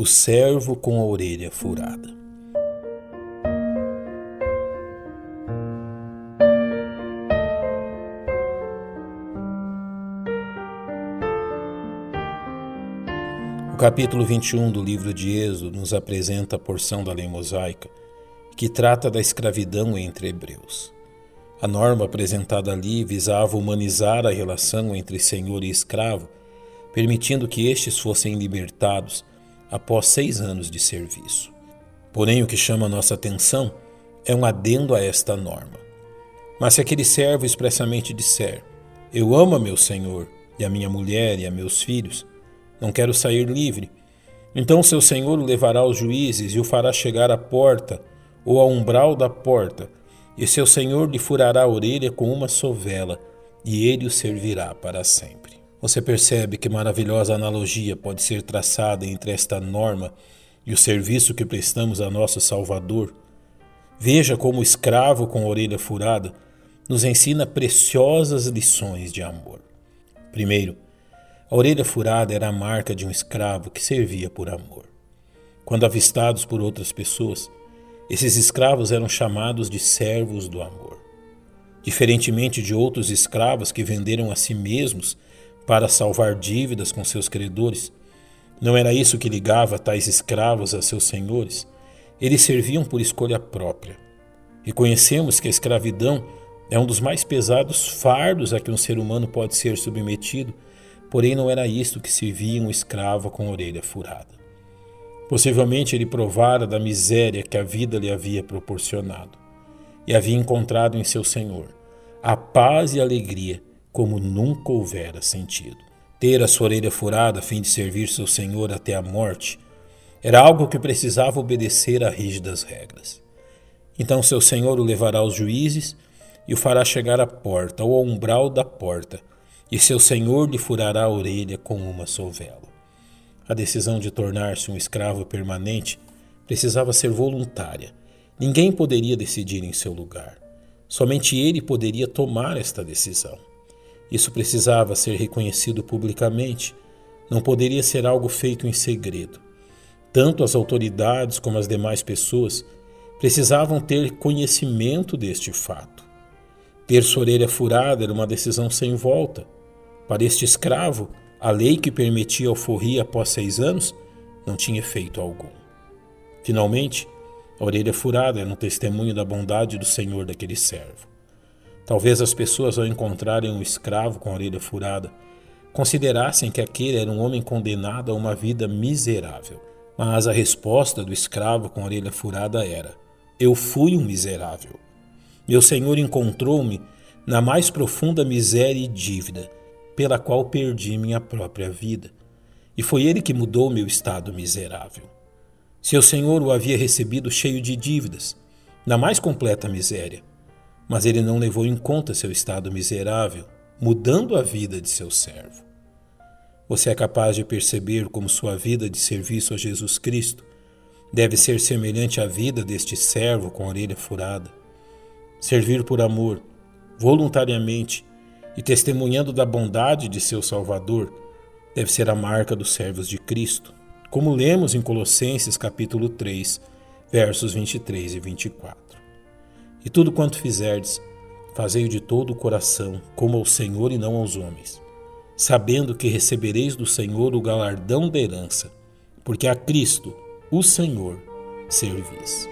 o servo com a orelha furada. O capítulo 21 do livro de Êxodo nos apresenta a porção da lei mosaica que trata da escravidão entre hebreus. A norma apresentada ali visava humanizar a relação entre senhor e escravo, permitindo que estes fossem libertados após seis anos de serviço. Porém, o que chama nossa atenção é um adendo a esta norma. Mas se aquele servo expressamente disser: Eu amo a meu senhor e a minha mulher e a meus filhos, não quero sair livre, então seu senhor o levará aos juízes e o fará chegar à porta ou ao umbral da porta, e seu senhor lhe furará a orelha com uma sovela, e ele o servirá para sempre. Você percebe que maravilhosa analogia pode ser traçada entre esta norma e o serviço que prestamos a nosso Salvador? Veja como o escravo com a orelha furada nos ensina preciosas lições de amor. Primeiro, a orelha furada era a marca de um escravo que servia por amor. Quando avistados por outras pessoas, esses escravos eram chamados de servos do amor. Diferentemente de outros escravos que venderam a si mesmos para salvar dívidas com seus credores. Não era isso que ligava tais escravos a seus senhores. Eles serviam por escolha própria. Reconhecemos que a escravidão é um dos mais pesados fardos a que um ser humano pode ser submetido, porém não era isto que servia um escravo com a orelha furada. Possivelmente ele provara da miséria que a vida lhe havia proporcionado e havia encontrado em seu Senhor a paz e a alegria como nunca houvera sentido. Ter a sua orelha furada a fim de servir seu senhor até a morte era algo que precisava obedecer a rígidas regras. Então seu senhor o levará aos juízes e o fará chegar à porta ou ao umbral da porta, e seu senhor lhe furará a orelha com uma sovela. A decisão de tornar-se um escravo permanente precisava ser voluntária. Ninguém poderia decidir em seu lugar. Somente ele poderia tomar esta decisão. Isso precisava ser reconhecido publicamente, não poderia ser algo feito em segredo. Tanto as autoridades como as demais pessoas precisavam ter conhecimento deste fato. Ter sua orelha furada era uma decisão sem volta. Para este escravo, a lei que permitia alforria após seis anos não tinha efeito algum. Finalmente, a orelha furada era um testemunho da bondade do Senhor daquele servo. Talvez as pessoas, ao encontrarem um escravo com a orelha furada, considerassem que aquele era um homem condenado a uma vida miserável. Mas a resposta do escravo com a orelha furada era: Eu fui um miserável. Meu senhor encontrou-me na mais profunda miséria e dívida, pela qual perdi minha própria vida. E foi ele que mudou meu estado miserável. Seu senhor o havia recebido cheio de dívidas, na mais completa miséria mas ele não levou em conta seu estado miserável, mudando a vida de seu servo. Você é capaz de perceber como sua vida de serviço a Jesus Cristo deve ser semelhante à vida deste servo com a orelha furada. Servir por amor, voluntariamente e testemunhando da bondade de seu Salvador deve ser a marca dos servos de Cristo, como lemos em Colossenses capítulo 3, versos 23 e 24. E tudo quanto fizerdes, fazei-o de todo o coração, como ao Senhor e não aos homens, sabendo que recebereis do Senhor o galardão da herança, porque a Cristo, o Senhor, servis.